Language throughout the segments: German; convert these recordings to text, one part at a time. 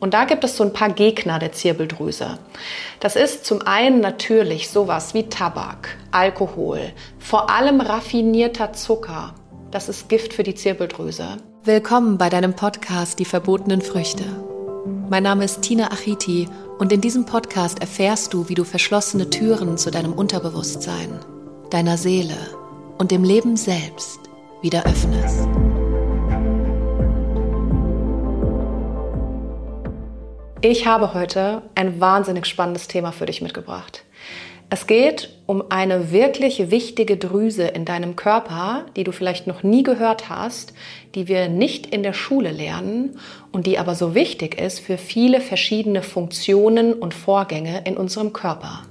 Und da gibt es so ein paar Gegner der Zirbeldrüse. Das ist zum einen natürlich sowas wie Tabak, Alkohol, vor allem raffinierter Zucker. Das ist Gift für die Zirbeldrüse. Willkommen bei deinem Podcast Die verbotenen Früchte. Mein Name ist Tina Achiti und in diesem Podcast erfährst du, wie du verschlossene Türen zu deinem Unterbewusstsein, deiner Seele und dem Leben selbst wieder öffnest. Ich habe heute ein wahnsinnig spannendes Thema für dich mitgebracht. Es geht um eine wirklich wichtige Drüse in deinem Körper, die du vielleicht noch nie gehört hast, die wir nicht in der Schule lernen und die aber so wichtig ist für viele verschiedene Funktionen und Vorgänge in unserem Körper.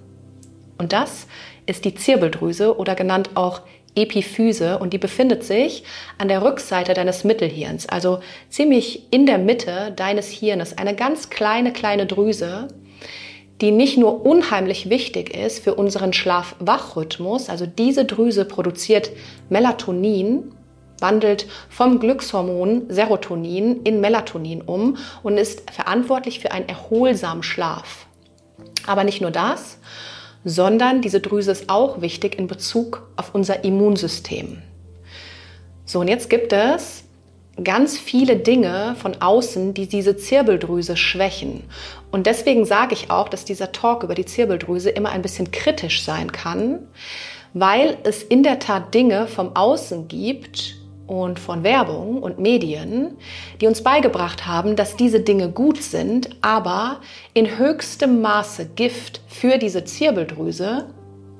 Und das ist die Zirbeldrüse oder genannt auch Epiphyse und die befindet sich an der Rückseite deines Mittelhirns, also ziemlich in der Mitte deines Hirnes, eine ganz kleine, kleine Drüse, die nicht nur unheimlich wichtig ist für unseren Schlaf-Wach-Rhythmus, also diese Drüse produziert Melatonin, wandelt vom Glückshormon Serotonin in Melatonin um und ist verantwortlich für einen erholsamen Schlaf. Aber nicht nur das, sondern diese Drüse ist auch wichtig in Bezug auf unser Immunsystem. So, und jetzt gibt es ganz viele Dinge von außen, die diese Zirbeldrüse schwächen. Und deswegen sage ich auch, dass dieser Talk über die Zirbeldrüse immer ein bisschen kritisch sein kann, weil es in der Tat Dinge vom Außen gibt, und von Werbung und Medien, die uns beigebracht haben, dass diese Dinge gut sind, aber in höchstem Maße Gift für diese Zirbeldrüse,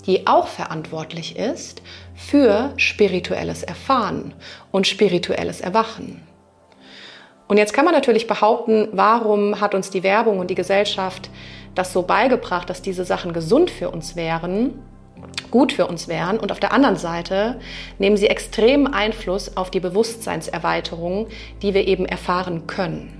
die auch verantwortlich ist für spirituelles Erfahren und spirituelles Erwachen. Und jetzt kann man natürlich behaupten, warum hat uns die Werbung und die Gesellschaft das so beigebracht, dass diese Sachen gesund für uns wären? Gut für uns wären. Und auf der anderen Seite nehmen sie extremen Einfluss auf die Bewusstseinserweiterung, die wir eben erfahren können.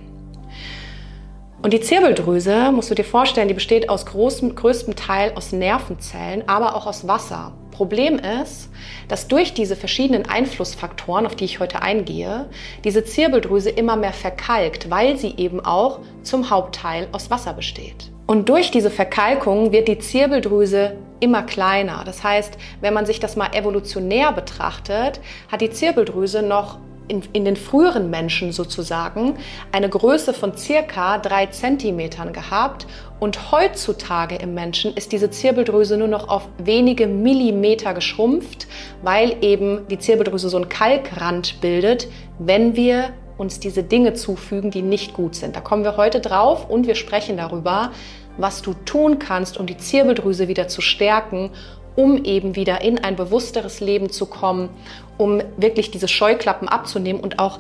Und die Zirbeldrüse, musst du dir vorstellen, die besteht aus großem, größtem Teil aus Nervenzellen, aber auch aus Wasser. Problem ist, dass durch diese verschiedenen Einflussfaktoren, auf die ich heute eingehe, diese Zirbeldrüse immer mehr verkalkt, weil sie eben auch zum Hauptteil aus Wasser besteht. Und durch diese Verkalkung wird die Zirbeldrüse immer kleiner. Das heißt, wenn man sich das mal evolutionär betrachtet, hat die Zirbeldrüse noch in, in, den früheren Menschen sozusagen eine Größe von circa drei Zentimetern gehabt und heutzutage im Menschen ist diese Zirbeldrüse nur noch auf wenige Millimeter geschrumpft, weil eben die Zirbeldrüse so einen Kalkrand bildet, wenn wir uns diese Dinge zufügen, die nicht gut sind. Da kommen wir heute drauf und wir sprechen darüber, was du tun kannst, um die Zirbeldrüse wieder zu stärken, um eben wieder in ein bewussteres Leben zu kommen, um wirklich diese Scheuklappen abzunehmen und auch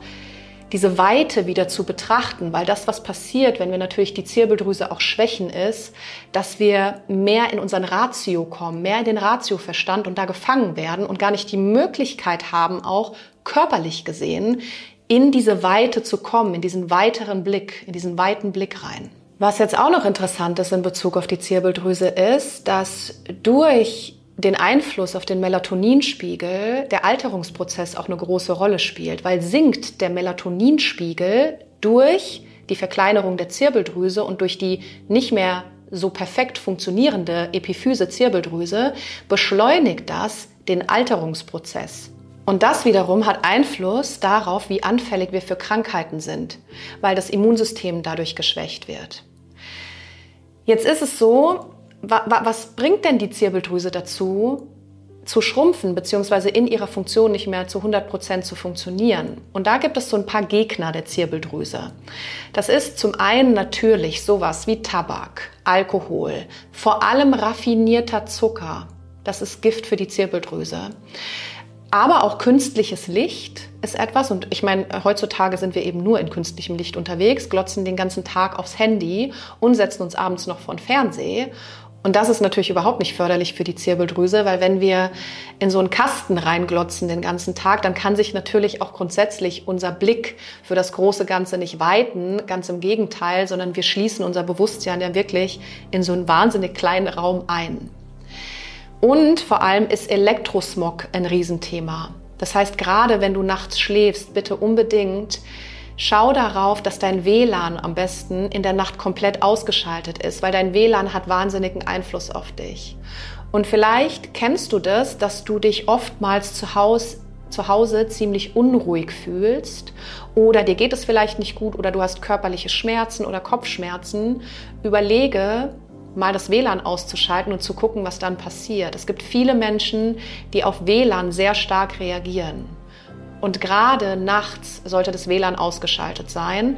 diese Weite wieder zu betrachten, weil das, was passiert, wenn wir natürlich die Zirbeldrüse auch schwächen, ist, dass wir mehr in unseren Ratio kommen, mehr in den Ratioverstand und da gefangen werden und gar nicht die Möglichkeit haben, auch körperlich gesehen, in diese Weite zu kommen, in diesen weiteren Blick, in diesen weiten Blick rein. Was jetzt auch noch interessant ist in Bezug auf die Zirbeldrüse ist, dass durch den Einfluss auf den Melatoninspiegel der Alterungsprozess auch eine große Rolle spielt, weil sinkt der Melatoninspiegel durch die Verkleinerung der Zirbeldrüse und durch die nicht mehr so perfekt funktionierende Epiphyse-Zirbeldrüse, beschleunigt das den Alterungsprozess. Und das wiederum hat Einfluss darauf, wie anfällig wir für Krankheiten sind, weil das Immunsystem dadurch geschwächt wird. Jetzt ist es so, was bringt denn die Zirbeldrüse dazu, zu schrumpfen bzw. in ihrer Funktion nicht mehr zu 100 Prozent zu funktionieren. Und da gibt es so ein paar Gegner der Zirbeldrüse. Das ist zum einen natürlich sowas wie Tabak, Alkohol, vor allem raffinierter Zucker. Das ist Gift für die Zirbeldrüse. Aber auch künstliches Licht ist etwas, und ich meine, heutzutage sind wir eben nur in künstlichem Licht unterwegs, glotzen den ganzen Tag aufs Handy und setzen uns abends noch vor den Fernseher. Und das ist natürlich überhaupt nicht förderlich für die Zirbeldrüse, weil wenn wir in so einen Kasten reinglotzen den ganzen Tag, dann kann sich natürlich auch grundsätzlich unser Blick für das große Ganze nicht weiten, ganz im Gegenteil, sondern wir schließen unser Bewusstsein ja wirklich in so einen wahnsinnig kleinen Raum ein. Und vor allem ist Elektrosmog ein Riesenthema. Das heißt, gerade wenn du nachts schläfst, bitte unbedingt schau darauf, dass dein WLAN am besten in der Nacht komplett ausgeschaltet ist, weil dein WLAN hat wahnsinnigen Einfluss auf dich. Und vielleicht kennst du das, dass du dich oftmals zu Hause zu Hause ziemlich unruhig fühlst oder dir geht es vielleicht nicht gut oder du hast körperliche Schmerzen oder Kopfschmerzen, überlege mal das WLAN auszuschalten und zu gucken, was dann passiert. Es gibt viele Menschen, die auf WLAN sehr stark reagieren. Und gerade nachts sollte das WLAN ausgeschaltet sein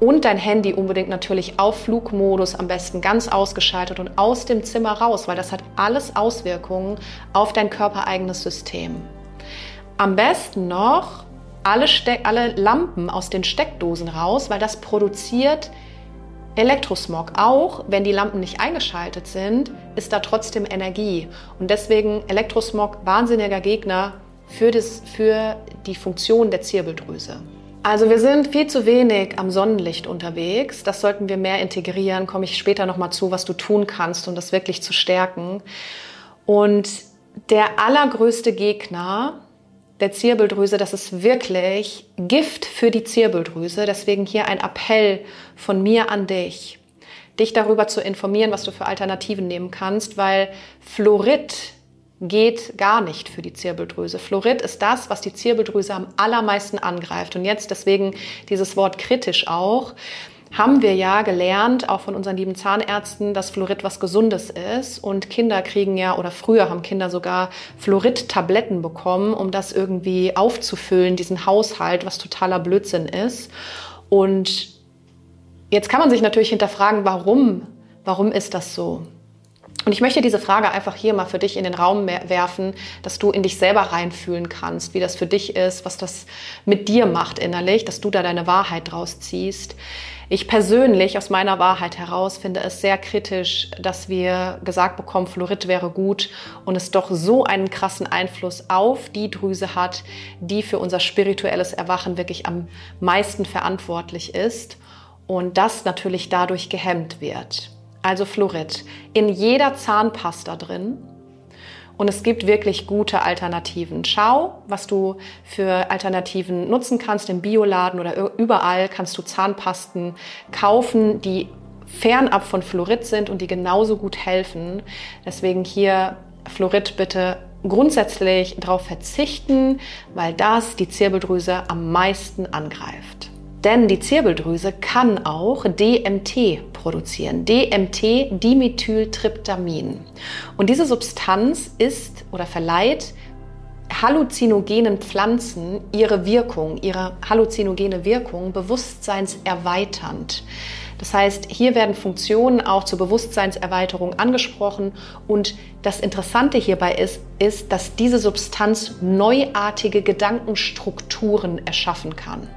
und dein Handy unbedingt natürlich auf Flugmodus, am besten ganz ausgeschaltet und aus dem Zimmer raus, weil das hat alles Auswirkungen auf dein körpereigenes System. Am besten noch alle, Ste alle Lampen aus den Steckdosen raus, weil das produziert Elektrosmog. Auch wenn die Lampen nicht eingeschaltet sind, ist da trotzdem Energie. Und deswegen Elektrosmog wahnsinniger Gegner für, das, für die Funktion der Zirbeldrüse. Also wir sind viel zu wenig am Sonnenlicht unterwegs. Das sollten wir mehr integrieren. Komme ich später nochmal zu, was du tun kannst, um das wirklich zu stärken. Und der allergrößte Gegner der Zirbeldrüse, das ist wirklich Gift für die Zirbeldrüse. Deswegen hier ein Appell von mir an dich, dich darüber zu informieren, was du für Alternativen nehmen kannst, weil Fluorid geht gar nicht für die Zirbeldrüse. Fluorid ist das, was die Zirbeldrüse am allermeisten angreift. Und jetzt deswegen dieses Wort kritisch auch haben wir ja gelernt, auch von unseren lieben Zahnärzten, dass Fluorid was Gesundes ist. Und Kinder kriegen ja, oder früher haben Kinder sogar Fluorid-Tabletten bekommen, um das irgendwie aufzufüllen, diesen Haushalt, was totaler Blödsinn ist. Und jetzt kann man sich natürlich hinterfragen, warum? Warum ist das so? Und ich möchte diese Frage einfach hier mal für dich in den Raum werfen, dass du in dich selber reinfühlen kannst, wie das für dich ist, was das mit dir macht innerlich, dass du da deine Wahrheit draus ziehst. Ich persönlich aus meiner Wahrheit heraus finde es sehr kritisch, dass wir gesagt bekommen, Fluorid wäre gut und es doch so einen krassen Einfluss auf die Drüse hat, die für unser spirituelles Erwachen wirklich am meisten verantwortlich ist und das natürlich dadurch gehemmt wird also Fluorid, in jeder Zahnpasta drin. Und es gibt wirklich gute Alternativen. Schau, was du für Alternativen nutzen kannst. Im Bioladen oder überall kannst du Zahnpasten kaufen, die fernab von Fluorid sind und die genauso gut helfen. Deswegen hier Fluorid bitte grundsätzlich darauf verzichten, weil das die Zirbeldrüse am meisten angreift. Denn die Zirbeldrüse kann auch DMT produzieren. DMT, Dimethyltryptamin. Und diese Substanz ist oder verleiht halluzinogenen Pflanzen ihre Wirkung, ihre halluzinogene Wirkung bewusstseinserweiternd. Das heißt, hier werden Funktionen auch zur Bewusstseinserweiterung angesprochen und das Interessante hierbei ist, ist, dass diese Substanz neuartige Gedankenstrukturen erschaffen kann.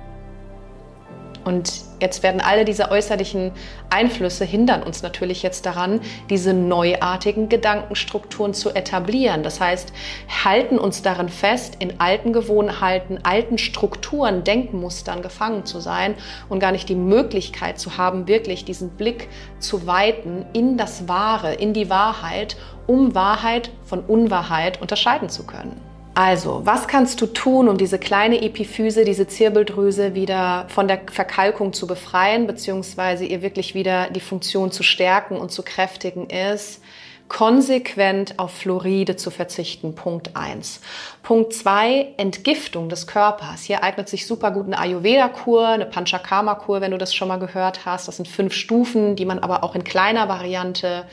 Und jetzt werden alle diese äußerlichen Einflüsse hindern uns natürlich jetzt daran, diese neuartigen Gedankenstrukturen zu etablieren. Das heißt, halten uns darin fest, in alten Gewohnheiten, alten Strukturen, Denkmustern gefangen zu sein und gar nicht die Möglichkeit zu haben, wirklich diesen Blick zu weiten in das Wahre, in die Wahrheit, um Wahrheit von Unwahrheit unterscheiden zu können. Also, was kannst du tun, um diese kleine Epiphyse, diese Zirbeldrüse wieder von der Verkalkung zu befreien, beziehungsweise ihr wirklich wieder die Funktion zu stärken und zu kräftigen ist? konsequent auf Fluoride zu verzichten. Punkt eins. Punkt zwei: Entgiftung des Körpers. Hier eignet sich super gut eine Ayurveda-Kur, eine Panchakarma-Kur, wenn du das schon mal gehört hast. Das sind fünf Stufen, die man aber auch in kleiner Variante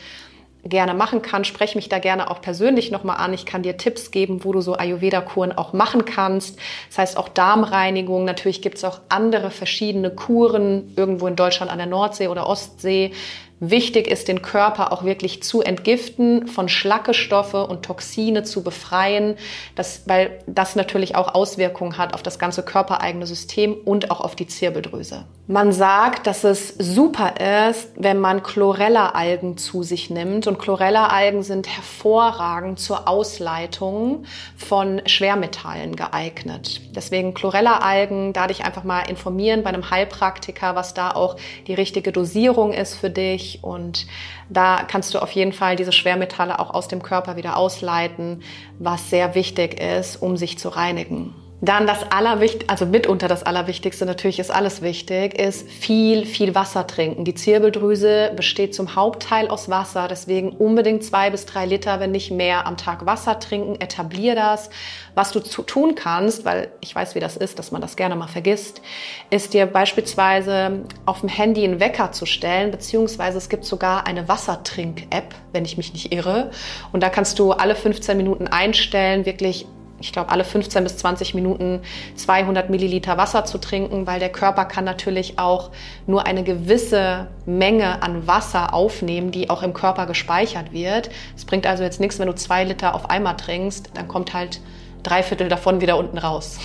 gerne machen kann. Spreche mich da gerne auch persönlich nochmal an. Ich kann dir Tipps geben, wo du so Ayurveda-Kuren auch machen kannst. Das heißt auch Darmreinigung. Natürlich gibt es auch andere verschiedene Kuren irgendwo in Deutschland an der Nordsee oder Ostsee Wichtig ist, den Körper auch wirklich zu entgiften, von Schlackestoffe und Toxine zu befreien, das, weil das natürlich auch Auswirkungen hat auf das ganze körpereigene System und auch auf die Zirbeldrüse. Man sagt, dass es super ist, wenn man Chlorella-Algen zu sich nimmt. Und Chlorella-Algen sind hervorragend zur Ausleitung von Schwermetallen geeignet. Deswegen Chlorella-Algen, da dich einfach mal informieren bei einem Heilpraktiker, was da auch die richtige Dosierung ist für dich und da kannst du auf jeden Fall diese Schwermetalle auch aus dem Körper wieder ausleiten, was sehr wichtig ist, um sich zu reinigen. Dann das Allerwichtigste, also mitunter das Allerwichtigste, natürlich ist alles wichtig, ist viel, viel Wasser trinken. Die Zirbeldrüse besteht zum Hauptteil aus Wasser, deswegen unbedingt zwei bis drei Liter, wenn nicht mehr, am Tag Wasser trinken. Etablier das. Was du tun kannst, weil ich weiß, wie das ist, dass man das gerne mal vergisst, ist dir beispielsweise auf dem Handy einen Wecker zu stellen, beziehungsweise es gibt sogar eine Wassertrink-App, wenn ich mich nicht irre. Und da kannst du alle 15 Minuten einstellen, wirklich ich glaube, alle 15 bis 20 Minuten 200 Milliliter Wasser zu trinken, weil der Körper kann natürlich auch nur eine gewisse Menge an Wasser aufnehmen, die auch im Körper gespeichert wird. Es bringt also jetzt nichts, wenn du zwei Liter auf einmal trinkst, dann kommt halt drei Viertel davon wieder unten raus.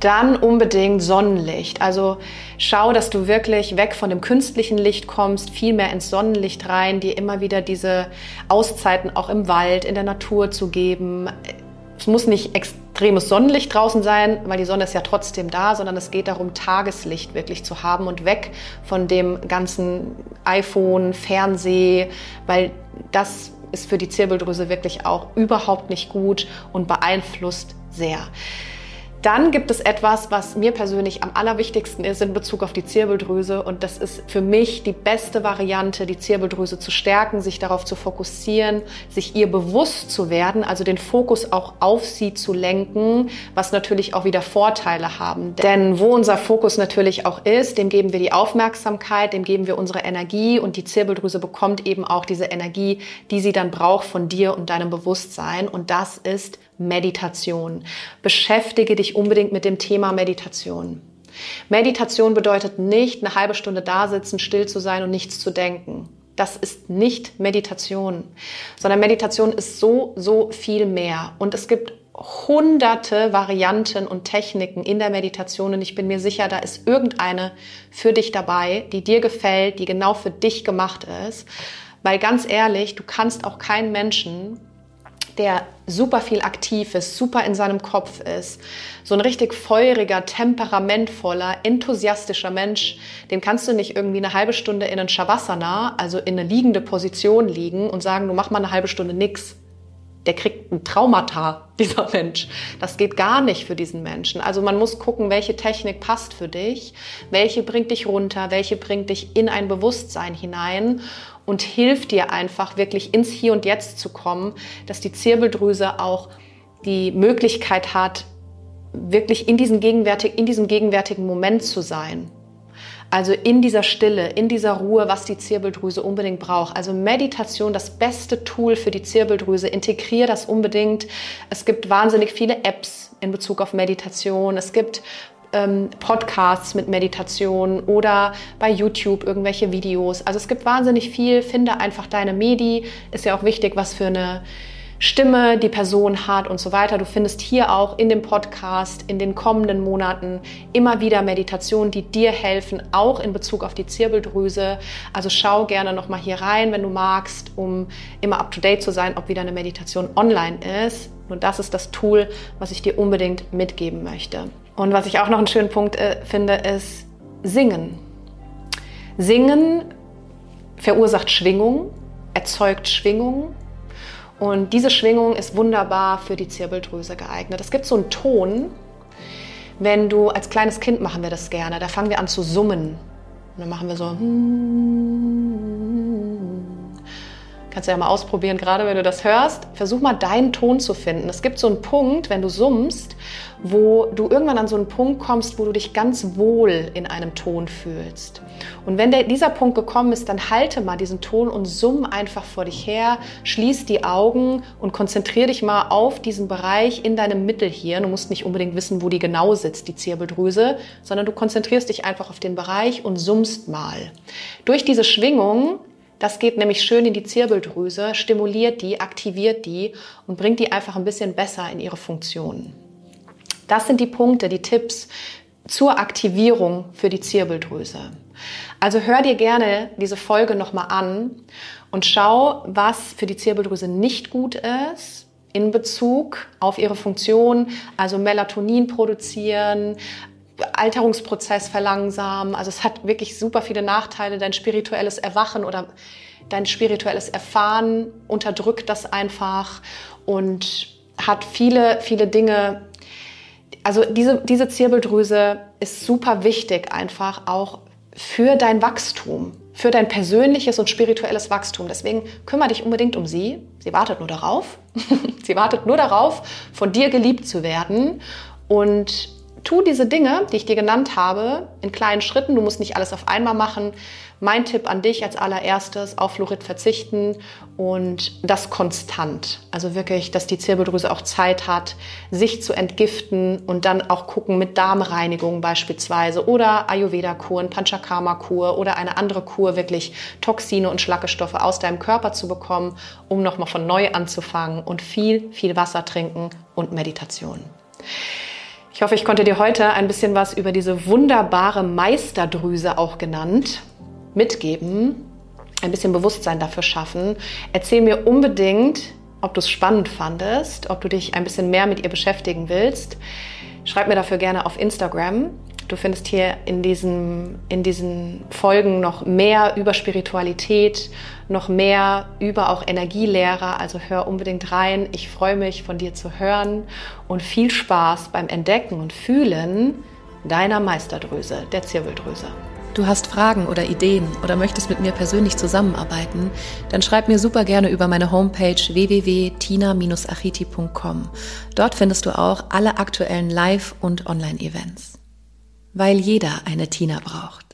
Dann unbedingt Sonnenlicht. Also schau, dass du wirklich weg von dem künstlichen Licht kommst, viel mehr ins Sonnenlicht rein, dir immer wieder diese Auszeiten auch im Wald, in der Natur zu geben es muss nicht extremes Sonnenlicht draußen sein, weil die Sonne ist ja trotzdem da, sondern es geht darum, Tageslicht wirklich zu haben und weg von dem ganzen iPhone, Fernseh, weil das ist für die Zirbeldrüse wirklich auch überhaupt nicht gut und beeinflusst sehr. Dann gibt es etwas, was mir persönlich am allerwichtigsten ist in Bezug auf die Zirbeldrüse. Und das ist für mich die beste Variante, die Zirbeldrüse zu stärken, sich darauf zu fokussieren, sich ihr bewusst zu werden, also den Fokus auch auf sie zu lenken, was natürlich auch wieder Vorteile haben. Denn wo unser Fokus natürlich auch ist, dem geben wir die Aufmerksamkeit, dem geben wir unsere Energie und die Zirbeldrüse bekommt eben auch diese Energie, die sie dann braucht von dir und deinem Bewusstsein. Und das ist Meditation. Beschäftige dich unbedingt mit dem Thema Meditation. Meditation bedeutet nicht, eine halbe Stunde da sitzen, still zu sein und nichts zu denken. Das ist nicht Meditation, sondern Meditation ist so, so viel mehr. Und es gibt hunderte Varianten und Techniken in der Meditation und ich bin mir sicher, da ist irgendeine für dich dabei, die dir gefällt, die genau für dich gemacht ist. Weil ganz ehrlich, du kannst auch keinen Menschen der super viel aktiv ist, super in seinem Kopf ist, so ein richtig feuriger, temperamentvoller, enthusiastischer Mensch, den kannst du nicht irgendwie eine halbe Stunde in einen Shavasana, also in eine liegende Position liegen und sagen, du mach mal eine halbe Stunde nix. Der kriegt ein Traumata, dieser Mensch. Das geht gar nicht für diesen Menschen. Also man muss gucken, welche Technik passt für dich, welche bringt dich runter, welche bringt dich in ein Bewusstsein hinein und hilft dir einfach wirklich ins Hier und Jetzt zu kommen, dass die Zirbeldrüse auch die Möglichkeit hat, wirklich in, diesem, gegenwärtig, in diesem gegenwärtigen Moment zu sein. Also in dieser Stille, in dieser Ruhe, was die Zirbeldrüse unbedingt braucht. Also Meditation, das beste Tool für die Zirbeldrüse. Integriere das unbedingt. Es gibt wahnsinnig viele Apps in Bezug auf Meditation. Es gibt ähm, Podcasts mit Meditation oder bei YouTube irgendwelche Videos. Also es gibt wahnsinnig viel. Finde einfach deine Medi. Ist ja auch wichtig, was für eine Stimme die Person hat und so weiter. Du findest hier auch in dem Podcast in den kommenden Monaten immer wieder Meditationen, die dir helfen, auch in Bezug auf die Zirbeldrüse. Also schau gerne noch mal hier rein, wenn du magst, um immer up to date zu sein, ob wieder eine Meditation online ist. Und das ist das Tool, was ich dir unbedingt mitgeben möchte. Und was ich auch noch einen schönen Punkt äh, finde, ist Singen. Singen verursacht Schwingung, erzeugt Schwingung. Und diese Schwingung ist wunderbar für die Zirbeldrüse geeignet. Es gibt so einen Ton, wenn du als kleines Kind machen wir das gerne, da fangen wir an zu summen. Und dann machen wir so. Kannst du ja mal ausprobieren, gerade wenn du das hörst. Versuch mal deinen Ton zu finden. Es gibt so einen Punkt, wenn du summst, wo du irgendwann an so einen Punkt kommst, wo du dich ganz wohl in einem Ton fühlst. Und wenn der, dieser Punkt gekommen ist, dann halte mal diesen Ton und summ einfach vor dich her, schließ die Augen und konzentriere dich mal auf diesen Bereich in deinem Mittelhirn. Du musst nicht unbedingt wissen, wo die genau sitzt, die Zirbeldrüse, sondern du konzentrierst dich einfach auf den Bereich und summst mal. Durch diese Schwingung das geht nämlich schön in die Zirbeldrüse, stimuliert die, aktiviert die und bringt die einfach ein bisschen besser in ihre Funktionen. Das sind die Punkte, die Tipps zur Aktivierung für die Zirbeldrüse. Also hör dir gerne diese Folge nochmal an und schau, was für die Zirbeldrüse nicht gut ist in Bezug auf ihre Funktion, also Melatonin produzieren, Alterungsprozess verlangsamen. Also es hat wirklich super viele Nachteile. Dein spirituelles Erwachen oder dein spirituelles Erfahren unterdrückt das einfach und hat viele, viele Dinge, also diese, diese Zirbeldrüse ist super wichtig einfach auch für dein Wachstum, für dein persönliches und spirituelles Wachstum. Deswegen kümmere dich unbedingt um sie. Sie wartet nur darauf. sie wartet nur darauf, von dir geliebt zu werden. Und tu diese Dinge, die ich dir genannt habe, in kleinen Schritten. Du musst nicht alles auf einmal machen. Mein Tipp an dich als allererstes, auf Fluorid verzichten und das konstant. Also wirklich, dass die Zirbeldrüse auch Zeit hat, sich zu entgiften und dann auch gucken mit Darmreinigung beispielsweise oder Ayurveda-Kuren, Panchakarma-Kur oder eine andere Kur, wirklich Toxine und Schlackestoffe aus deinem Körper zu bekommen, um nochmal von neu anzufangen und viel, viel Wasser trinken und Meditation. Ich hoffe, ich konnte dir heute ein bisschen was über diese wunderbare Meisterdrüse auch genannt mitgeben, ein bisschen Bewusstsein dafür schaffen. Erzähl mir unbedingt, ob du es spannend fandest, ob du dich ein bisschen mehr mit ihr beschäftigen willst. Schreib mir dafür gerne auf Instagram. Du findest hier in diesen, in diesen Folgen noch mehr über Spiritualität, noch mehr über auch Energielehrer. Also hör unbedingt rein. Ich freue mich, von dir zu hören und viel Spaß beim Entdecken und Fühlen deiner Meisterdrüse, der Zirbeldrüse. Du hast Fragen oder Ideen oder möchtest mit mir persönlich zusammenarbeiten, dann schreib mir super gerne über meine Homepage www.tina-achiti.com. Dort findest du auch alle aktuellen Live- und Online-Events. Weil jeder eine Tina braucht.